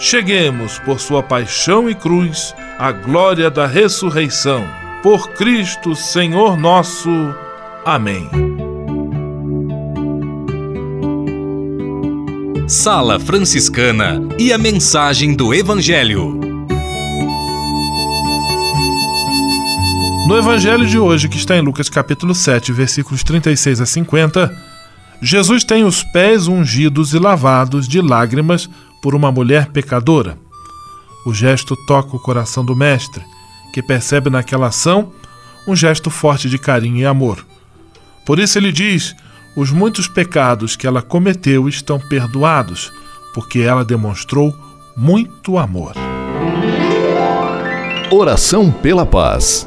cheguemos, por sua paixão e cruz, à glória da ressurreição. Por Cristo, Senhor nosso. Amém. Sala Franciscana e a mensagem do Evangelho. No evangelho de hoje, que está em Lucas capítulo 7, versículos 36 a 50, Jesus tem os pés ungidos e lavados de lágrimas por uma mulher pecadora. O gesto toca o coração do mestre, que percebe naquela ação um gesto forte de carinho e amor. Por isso ele diz: os muitos pecados que ela cometeu estão perdoados, porque ela demonstrou muito amor. Oração pela paz.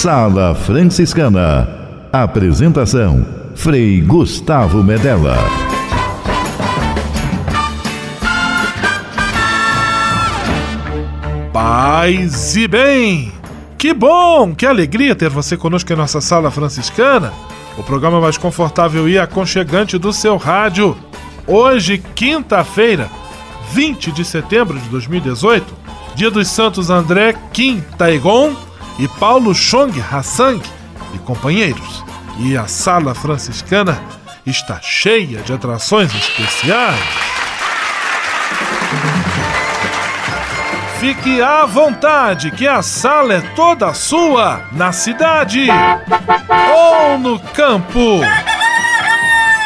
Sala Franciscana. Apresentação: Frei Gustavo Medella. Paz e bem! Que bom, que alegria ter você conosco em nossa Sala Franciscana, o programa mais confortável e aconchegante do seu rádio. Hoje, quinta-feira, 20 de setembro de 2018, dia dos Santos André Kim Taigon e Paulo Chong Hassang e companheiros. E a sala franciscana está cheia de atrações especiais. Fique à vontade, que a sala é toda sua, na cidade ou no campo.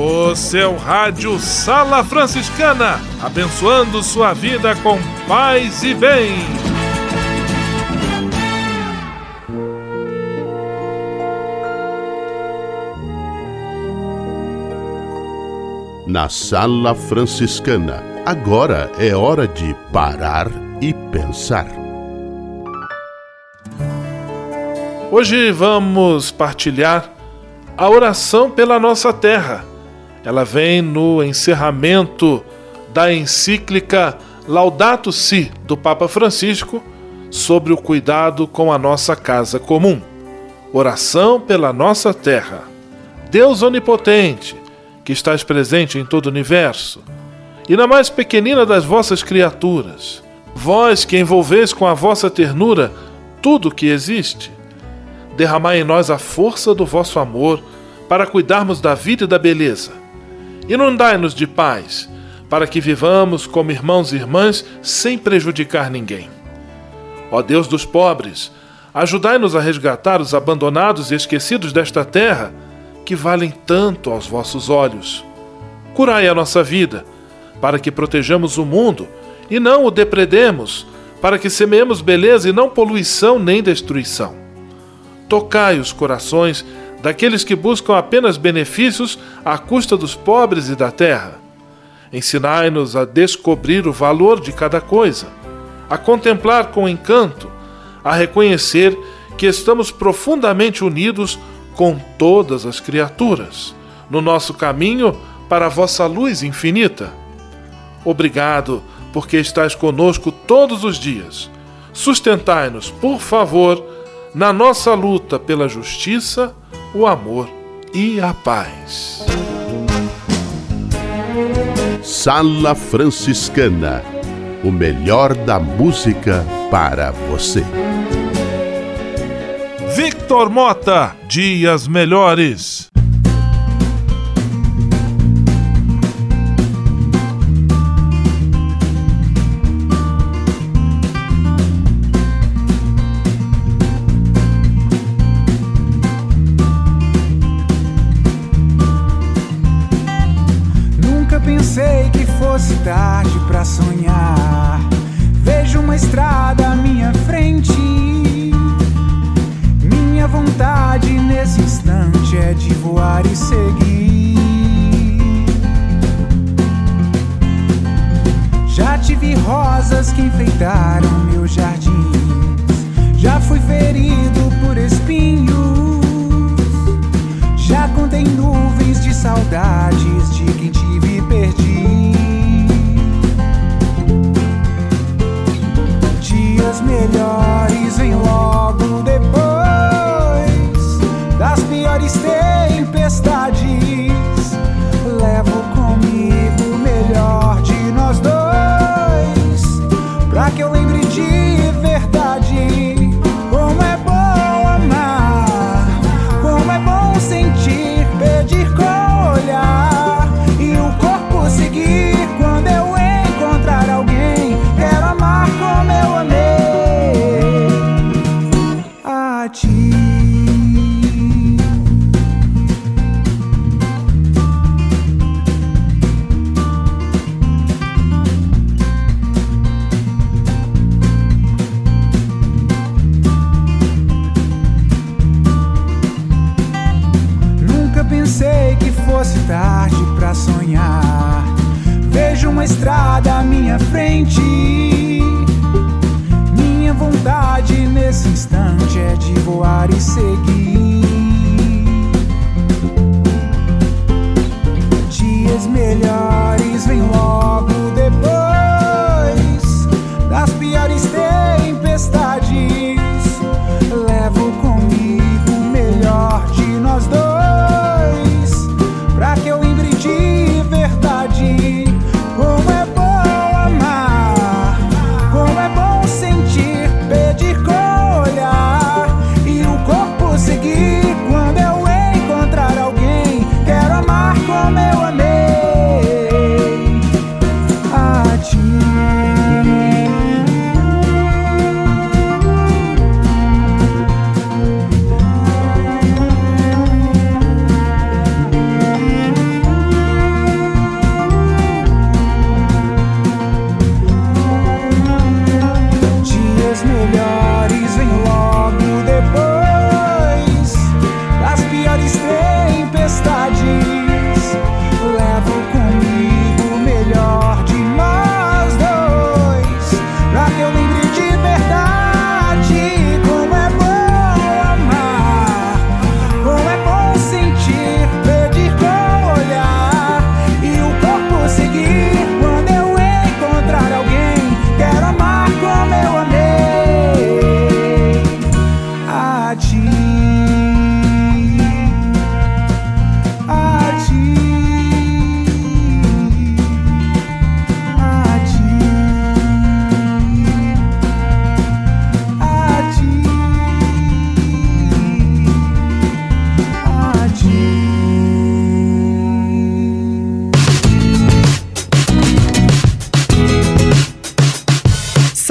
O seu rádio Sala Franciscana, abençoando sua vida com paz e bem. Na Sala Franciscana, agora é hora de parar e pensar. Hoje vamos partilhar a oração pela nossa terra. Ela vem no encerramento da encíclica Laudato Si do Papa Francisco sobre o cuidado com a nossa casa comum. Oração pela nossa terra. Deus onipotente, que estás presente em todo o universo, e na mais pequenina das vossas criaturas, vós que envolveis com a vossa ternura tudo o que existe, derramai em nós a força do vosso amor para cuidarmos da vida e da beleza. Inundai-nos de paz, para que vivamos como irmãos e irmãs sem prejudicar ninguém. Ó Deus dos pobres, ajudai-nos a resgatar os abandonados e esquecidos desta terra, que valem tanto aos vossos olhos. Curai a nossa vida, para que protejamos o mundo e não o depredemos, para que semeemos beleza e não poluição nem destruição tocai os corações daqueles que buscam apenas benefícios à custa dos pobres e da terra. Ensinai-nos a descobrir o valor de cada coisa, a contemplar com encanto, a reconhecer que estamos profundamente unidos com todas as criaturas, no nosso caminho para a vossa luz infinita. Obrigado, porque estais conosco todos os dias. Sustentai-nos, por favor, na nossa luta pela justiça, o amor e a paz. Sala Franciscana o melhor da música para você. Victor Mota, Dias Melhores. Tarde para sonhar. Vejo uma estrada à minha frente. Minha vontade nesse instante é de voar e seguir. Já tive rosas que enfeitaram meus jardins. Já fui ferido por espinhos. Já contei nuvens de saudades de quem tive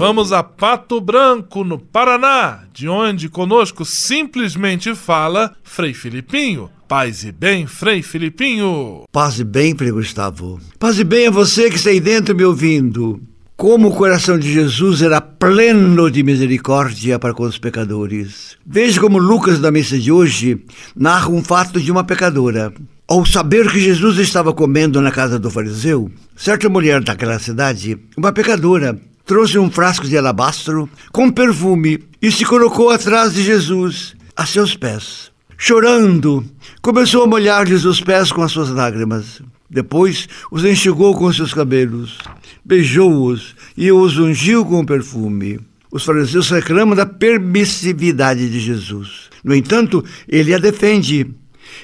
Vamos a Pato Branco, no Paraná, de onde conosco simplesmente fala Frei Filipinho. Paz e bem, Frei Filipinho. Paz e bem, Frei Gustavo. Paz e bem a você que está aí dentro me ouvindo. Como o coração de Jesus era pleno de misericórdia para com os pecadores. Veja como Lucas, da missa de hoje, narra um fato de uma pecadora. Ao saber que Jesus estava comendo na casa do fariseu, certa mulher daquela cidade, uma pecadora, trouxe um frasco de alabastro com perfume e se colocou atrás de Jesus, a seus pés. Chorando, começou a molhar-lhes os pés com as suas lágrimas. Depois os enxugou com seus cabelos, beijou-os e os ungiu com perfume. Os fariseus reclamam da permissividade de Jesus. No entanto, ele a defende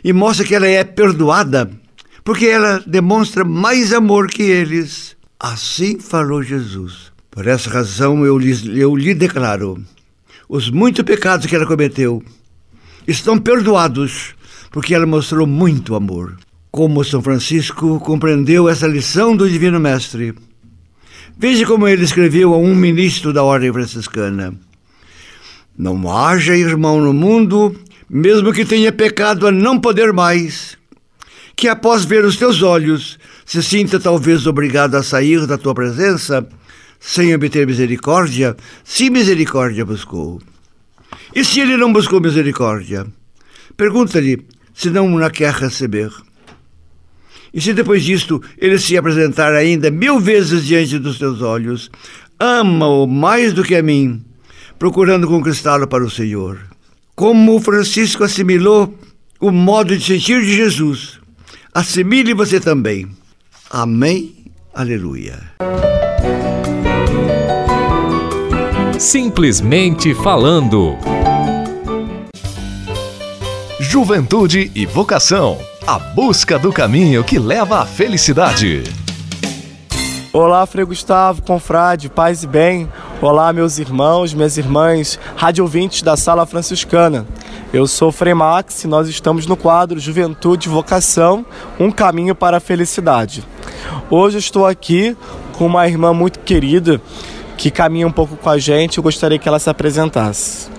e mostra que ela é perdoada, porque ela demonstra mais amor que eles. Assim falou Jesus. Por essa razão eu lhe, eu lhe declaro: os muitos pecados que ela cometeu estão perdoados, porque ela mostrou muito amor. Como São Francisco compreendeu essa lição do Divino Mestre. Veja como ele escreveu a um ministro da Ordem Franciscana: Não haja irmão no mundo, mesmo que tenha pecado a não poder mais, que após ver os teus olhos se sinta talvez obrigado a sair da tua presença sem obter misericórdia, se misericórdia buscou. E se ele não buscou misericórdia? Pergunta-lhe se não a quer receber. E se depois disto ele se apresentar ainda mil vezes diante dos teus olhos, ama-o mais do que a mim, procurando conquistá-lo para o Senhor. Como Francisco assimilou o modo de sentir de Jesus, assimile você também. Amém. Aleluia. Simplesmente falando. Juventude e vocação. A busca do caminho que leva à felicidade. Olá, Frei Gustavo, confrade, paz e bem. Olá, meus irmãos, minhas irmãs, rádio ouvintes da Sala Franciscana. Eu sou Frei Max e nós estamos no quadro Juventude e Vocação, um caminho para a felicidade. Hoje eu estou aqui com uma irmã muito querida que caminha um pouco com a gente. Eu gostaria que ela se apresentasse.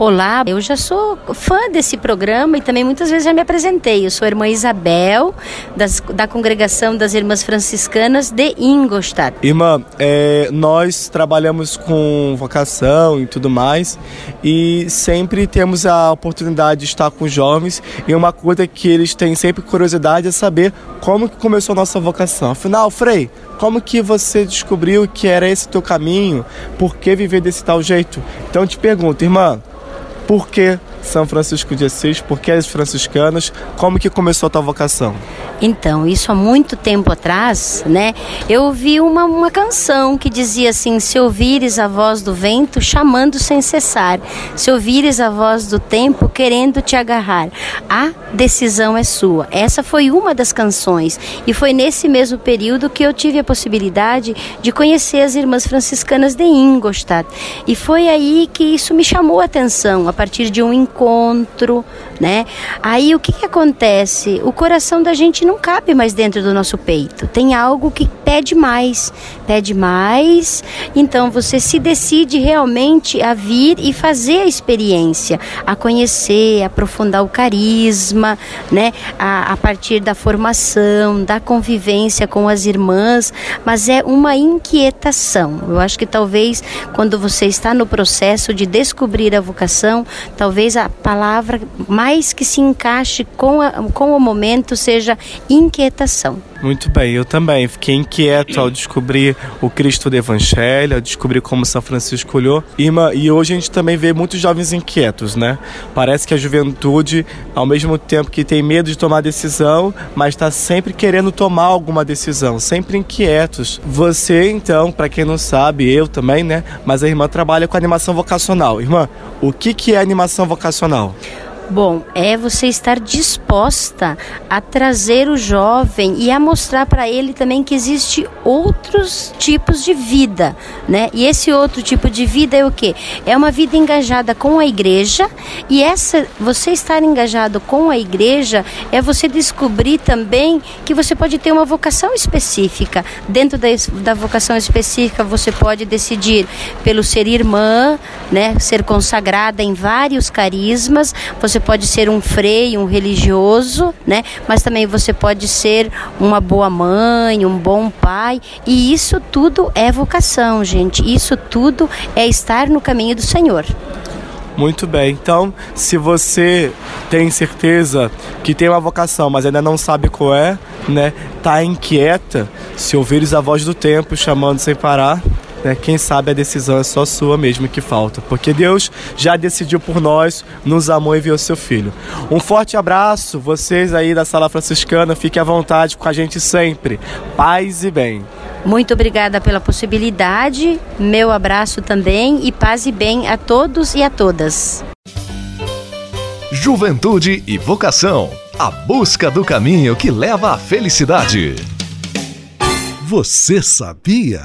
Olá, eu já sou fã desse programa e também muitas vezes já me apresentei. Eu sou a irmã Isabel, das, da congregação das Irmãs Franciscanas de Ingolstadt. Irmã, é, nós trabalhamos com vocação e tudo mais e sempre temos a oportunidade de estar com jovens e uma coisa que eles têm sempre curiosidade é saber como que começou a nossa vocação. Afinal, Frei, como que você descobriu que era esse teu caminho? Por que viver desse tal jeito? Então eu te pergunto, irmã, por que São Francisco de Assis? Por que as franciscanas? Como que começou a tua vocação? Então, isso há muito tempo atrás, né? Eu ouvi uma, uma canção que dizia assim: Se ouvires a voz do vento chamando sem cessar, se ouvires a voz do tempo querendo te agarrar, a decisão é sua. Essa foi uma das canções e foi nesse mesmo período que eu tive a possibilidade de conhecer as irmãs franciscanas de Ingolstadt. E foi aí que isso me chamou a atenção, a partir de um encontro, né? Aí o que, que acontece? O coração da gente não cabe mais dentro do nosso peito. Tem algo que pede mais, pede mais. Então você se decide realmente a vir e fazer a experiência, a conhecer, a aprofundar o carisma, né? A, a partir da formação, da convivência com as irmãs, mas é uma inquietação. Eu acho que talvez quando você está no processo de descobrir a vocação, talvez a palavra mais que se encaixe com, a, com o momento seja inquietação. Muito bem, eu também fiquei inquieto ao descobrir o Cristo do Evangelho, ao descobrir como São Francisco olhou. Irmã, e hoje a gente também vê muitos jovens inquietos, né? Parece que a juventude, ao mesmo tempo que tem medo de tomar decisão, mas está sempre querendo tomar alguma decisão, sempre inquietos. Você, então, para quem não sabe, eu também, né? Mas a irmã trabalha com animação vocacional. Irmã, o que, que é animação vocacional? racional. Bom, é você estar disposta a trazer o jovem e a mostrar para ele também que existe outros tipos de vida, né? E esse outro tipo de vida é o quê? É uma vida engajada com a igreja e essa você estar engajado com a igreja é você descobrir também que você pode ter uma vocação específica. Dentro da, da vocação específica, você pode decidir pelo ser irmã, né, ser consagrada em vários carismas, você pode ser um freio, um religioso, né? Mas também você pode ser uma boa mãe, um bom pai. E isso tudo é vocação, gente. Isso tudo é estar no caminho do Senhor. Muito bem. Então, se você tem certeza que tem uma vocação, mas ainda não sabe qual é, né? Tá inquieta, se ouvires a voz do tempo chamando sem parar, né? Quem sabe a decisão é só sua mesmo que falta, porque Deus já decidiu por nós, nos amou e enviou seu Filho. Um forte abraço, vocês aí da Sala Franciscana, fiquem à vontade com a gente sempre. Paz e bem. Muito obrigada pela possibilidade, meu abraço também e paz e bem a todos e a todas. Juventude e vocação. A busca do caminho que leva à felicidade. Você sabia?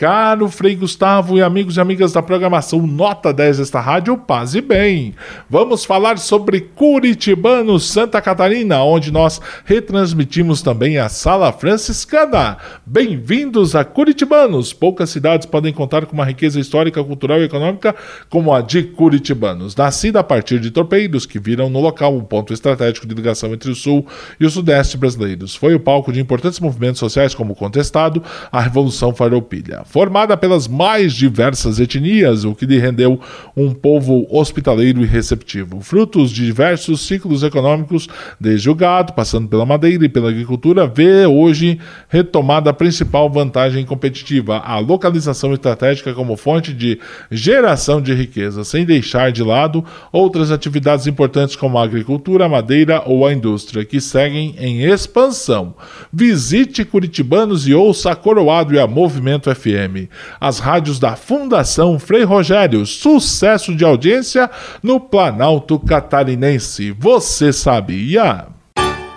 Caro Frei Gustavo e amigos e amigas da programação Nota 10 desta rádio, paz e bem. Vamos falar sobre Curitibano, Santa Catarina, onde nós retransmitimos também a Sala Franciscana. Bem-vindos a Curitibanos. Poucas cidades podem contar com uma riqueza histórica, cultural e econômica como a de Curitibanos. Nascida a partir de torpeiros que viram no local um ponto estratégico de ligação entre o sul e o sudeste brasileiros. Foi o palco de importantes movimentos sociais como o Contestado, a Revolução Farroupilha formada pelas mais diversas etnias, o que lhe rendeu um povo hospitaleiro e receptivo. Frutos de diversos ciclos econômicos, desde o gado, passando pela madeira e pela agricultura, vê hoje retomada a principal vantagem competitiva, a localização estratégica como fonte de geração de riqueza, sem deixar de lado outras atividades importantes como a agricultura, a madeira ou a indústria, que seguem em expansão. Visite Curitibanos e ouça a Coroado e a Movimento FM. FM. As rádios da Fundação Frei Rogério, sucesso de audiência no Planalto Catarinense. Você sabia?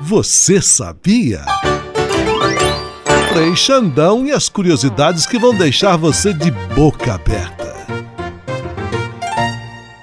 Você sabia? Frei Xandão e as curiosidades que vão deixar você de boca aberta.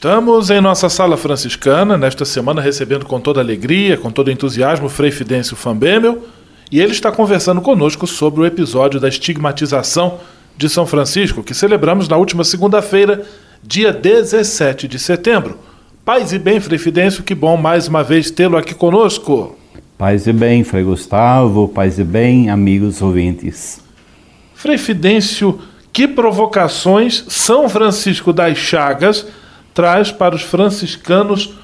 Estamos em nossa sala franciscana, nesta semana recebendo com toda alegria, com todo entusiasmo, o Frei Fidêncio Fambemel, e ele está conversando conosco sobre o episódio da estigmatização de São Francisco, que celebramos na última segunda-feira, dia 17 de setembro. Paz e bem, Frei Fidêncio, que bom mais uma vez tê-lo aqui conosco. Paz e bem, Frei Gustavo, paz e bem, amigos ouvintes. Frei Fidêncio, que provocações São Francisco das Chagas traz para os franciscanos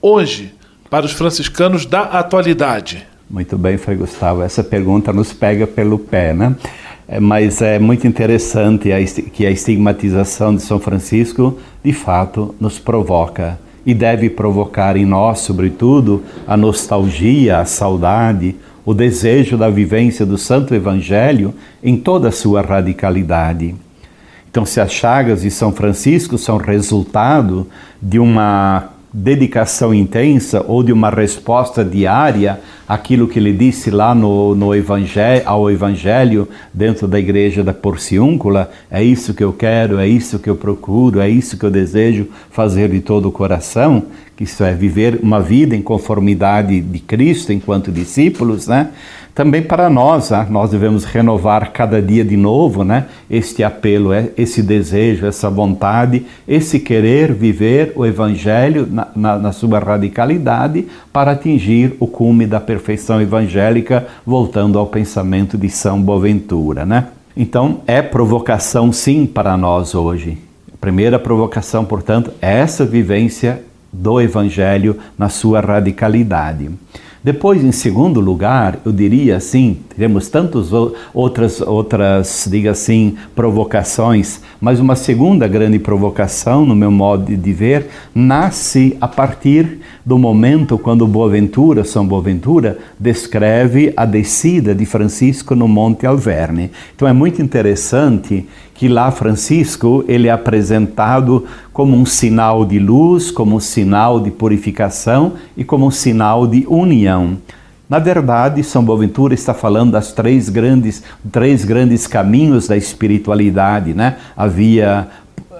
hoje, para os franciscanos da atualidade? Muito bem, Frei Gustavo. Essa pergunta nos pega pelo pé, né? É, mas é muito interessante que a estigmatização de São Francisco, de fato, nos provoca e deve provocar em nós, sobretudo, a nostalgia, a saudade, o desejo da vivência do Santo Evangelho em toda a sua radicalidade. Então, se as chagas de São Francisco são resultado de uma dedicação intensa ou de uma resposta diária àquilo que ele disse lá no, no evangelho, ao Evangelho dentro da igreja da Porciúncula, é isso que eu quero, é isso que eu procuro, é isso que eu desejo fazer de todo o coração, que isso é viver uma vida em conformidade de Cristo enquanto discípulos, né? Também para nós, né? nós devemos renovar cada dia de novo, né? Este apelo, é, esse desejo, essa vontade, esse querer viver o Evangelho na, na, na sua radicalidade para atingir o cume da perfeição evangélica, voltando ao pensamento de São Boaventura, né? Então, é provocação sim para nós hoje. A primeira provocação, portanto, é essa vivência do Evangelho na sua radicalidade. Depois, em segundo lugar, eu diria assim, temos tantas outras, outras, diga assim, provocações, mas uma segunda grande provocação, no meu modo de ver, nasce a partir do momento quando Boaventura, São Boaventura, descreve a descida de Francisco no Monte Alverne. Então é muito interessante que lá Francisco ele é apresentado como um sinal de luz, como um sinal de purificação e como um sinal de união. Na verdade, São Boaventura está falando das três grandes, três grandes caminhos da espiritualidade, né? Via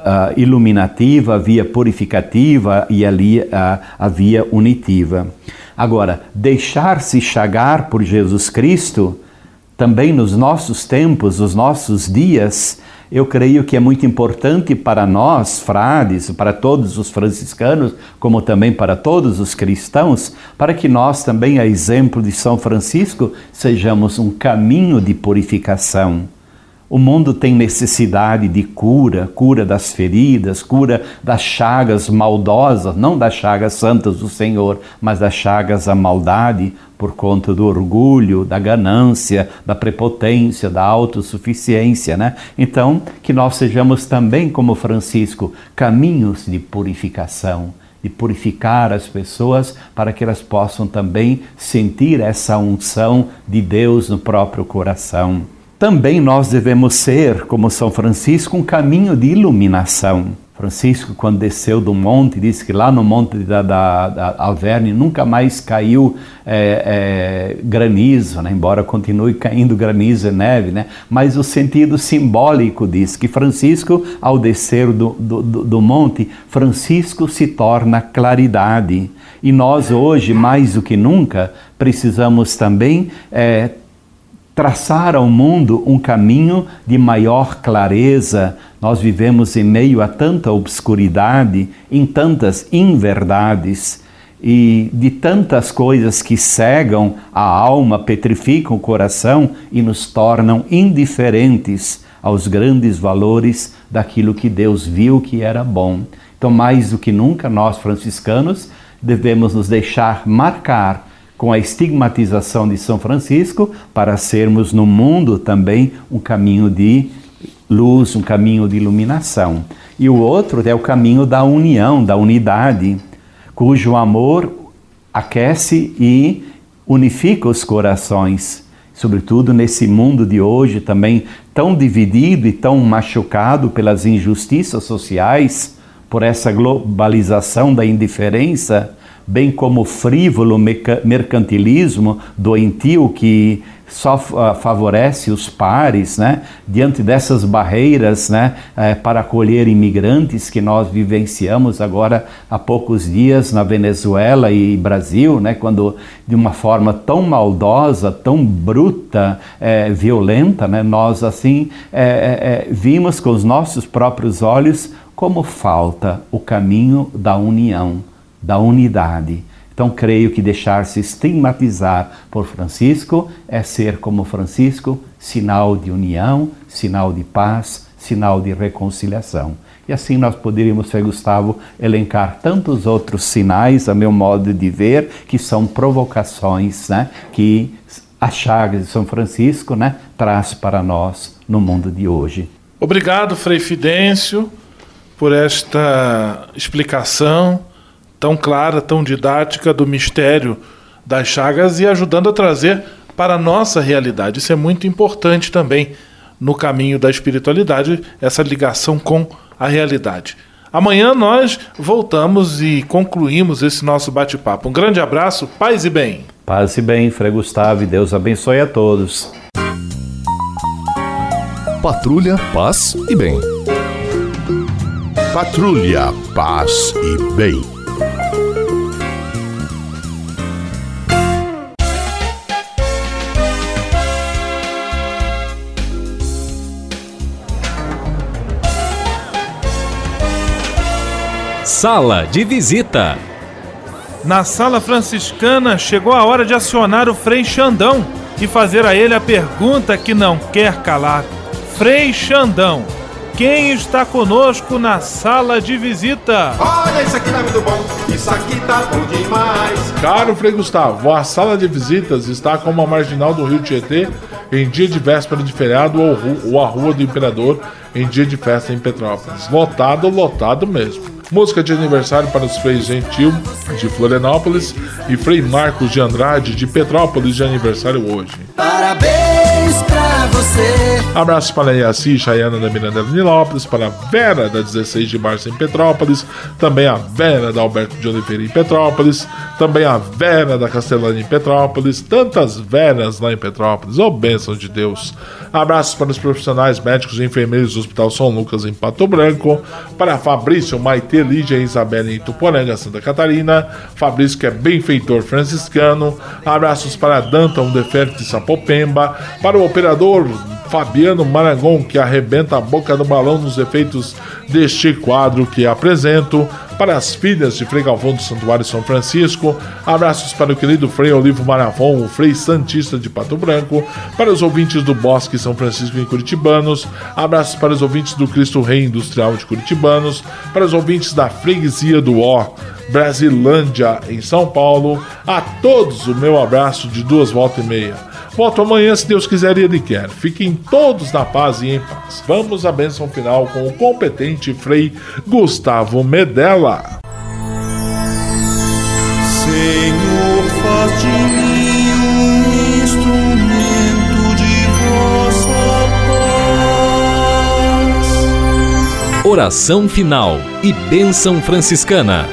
uh, iluminativa, a via purificativa e ali uh, a via unitiva. Agora, deixar-se chagar por Jesus Cristo, também nos nossos tempos, nos nossos dias, eu creio que é muito importante para nós, frades, para todos os franciscanos, como também para todos os cristãos, para que nós também, a exemplo de São Francisco, sejamos um caminho de purificação o mundo tem necessidade de cura, cura das feridas, cura das chagas maldosas, não das chagas santas do Senhor, mas das chagas da maldade por conta do orgulho, da ganância, da prepotência, da autossuficiência, né? Então, que nós sejamos também como Francisco, caminhos de purificação de purificar as pessoas para que elas possam também sentir essa unção de Deus no próprio coração. Também nós devemos ser, como São Francisco, um caminho de iluminação. Francisco, quando desceu do monte, disse que lá no monte da, da, da Alverne nunca mais caiu é, é, granizo, né? embora continue caindo granizo e neve, né? mas o sentido simbólico diz que Francisco, ao descer do, do, do monte, Francisco se torna claridade. E nós hoje, mais do que nunca, precisamos também é, traçar ao mundo um caminho de maior clareza. Nós vivemos em meio a tanta obscuridade, em tantas inverdades e de tantas coisas que cegam a alma, petrificam o coração e nos tornam indiferentes aos grandes valores daquilo que Deus viu que era bom. Então, mais do que nunca, nós franciscanos devemos nos deixar marcar com a estigmatização de São Francisco, para sermos no mundo também um caminho de luz, um caminho de iluminação. E o outro é o caminho da união, da unidade, cujo amor aquece e unifica os corações, sobretudo nesse mundo de hoje também tão dividido e tão machucado pelas injustiças sociais, por essa globalização da indiferença bem como o frívolo mercantilismo doentio que só ah, favorece os pares, né? Diante dessas barreiras, né? É, para acolher imigrantes que nós vivenciamos agora há poucos dias na Venezuela e Brasil, né? Quando de uma forma tão maldosa, tão bruta, é, violenta, né? Nós assim é, vimos com os nossos próprios olhos como falta o caminho da união da unidade. Então, creio que deixar-se estigmatizar por Francisco é ser como Francisco, sinal de união, sinal de paz, sinal de reconciliação. E assim nós poderíamos, Frei Gustavo, elencar tantos outros sinais, a meu modo de ver, que são provocações né, que a chaga de São Francisco né, traz para nós no mundo de hoje. Obrigado, Frei Fidêncio, por esta explicação tão clara, tão didática do mistério das chagas e ajudando a trazer para a nossa realidade. Isso é muito importante também no caminho da espiritualidade, essa ligação com a realidade. Amanhã nós voltamos e concluímos esse nosso bate-papo. Um grande abraço, paz e bem. Paz e bem, Frei Gustavo, e Deus abençoe a todos. Patrulha, paz e bem. Patrulha, paz e bem. Sala de visita. Na sala franciscana chegou a hora de acionar o Frei Xandão e fazer a ele a pergunta que não quer calar. Frei Xandão, quem está conosco na sala de visita? Olha, isso aqui tá muito bom, isso aqui tá bom demais. Caro Frei Gustavo, a sala de visitas está como a marginal do Rio Tietê em dia de véspera de feriado ou, ou a Rua do Imperador em dia de festa em Petrópolis. Lotado, lotado mesmo. Música de aniversário para os Frei Gentil de Florianópolis e Frei Marcos de Andrade de Petrópolis de aniversário hoje. Parabéns você. Abraços para a Iaci Chayana da Miranda de Nilópolis, para a Vera da 16 de março em Petrópolis, também a Vera da Alberto de Oliveira em Petrópolis, também a Vera da Castelânia em Petrópolis, tantas Veras lá em Petrópolis, oh bênção de Deus. Abraços para os profissionais médicos e enfermeiros do Hospital São Lucas em Pato Branco, para Fabrício, Maite, Lídia e Isabela em Tuporanga, Santa Catarina, Fabrício que é benfeitor franciscano, abraços para Danton Deferte de Sapopemba, para o operador Fabiano Marangon, que arrebenta a boca do balão nos efeitos deste quadro que apresento, para as filhas de Frei Galvão do Santuário São Francisco, abraços para o querido Frei Olivo Maravon, o Frei Santista de Pato Branco, para os ouvintes do Bosque São Francisco em Curitibanos, abraços para os ouvintes do Cristo Rei Industrial de Curitibanos, para os ouvintes da Freguesia do Ó, Brasilândia em São Paulo, a todos o meu abraço de duas voltas e meia. Volto amanhã, se Deus quiser e Ele quer. Fiquem todos na paz e em paz. Vamos à bênção final com o competente Frei Gustavo Medella. Senhor, faz de mim um instrumento de vossa paz. Oração final e bênção franciscana.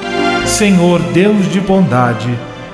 Senhor Deus de bondade,